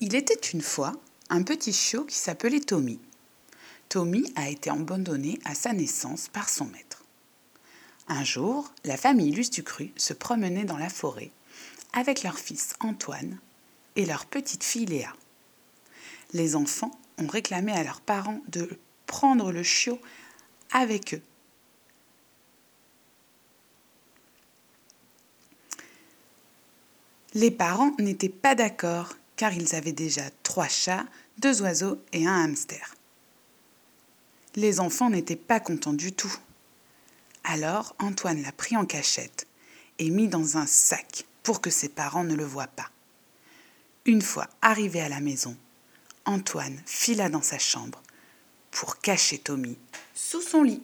Il était une fois un petit chiot qui s'appelait Tommy. Tommy a été abandonné à sa naissance par son maître. Un jour, la famille Lustucru se promenait dans la forêt avec leur fils Antoine et leur petite fille Léa. Les enfants ont réclamé à leurs parents de prendre le chiot avec eux. Les parents n'étaient pas d'accord car ils avaient déjà trois chats, deux oiseaux et un hamster. Les enfants n'étaient pas contents du tout. Alors Antoine l'a pris en cachette et mis dans un sac pour que ses parents ne le voient pas. Une fois arrivé à la maison, Antoine fila dans sa chambre pour cacher Tommy sous son lit.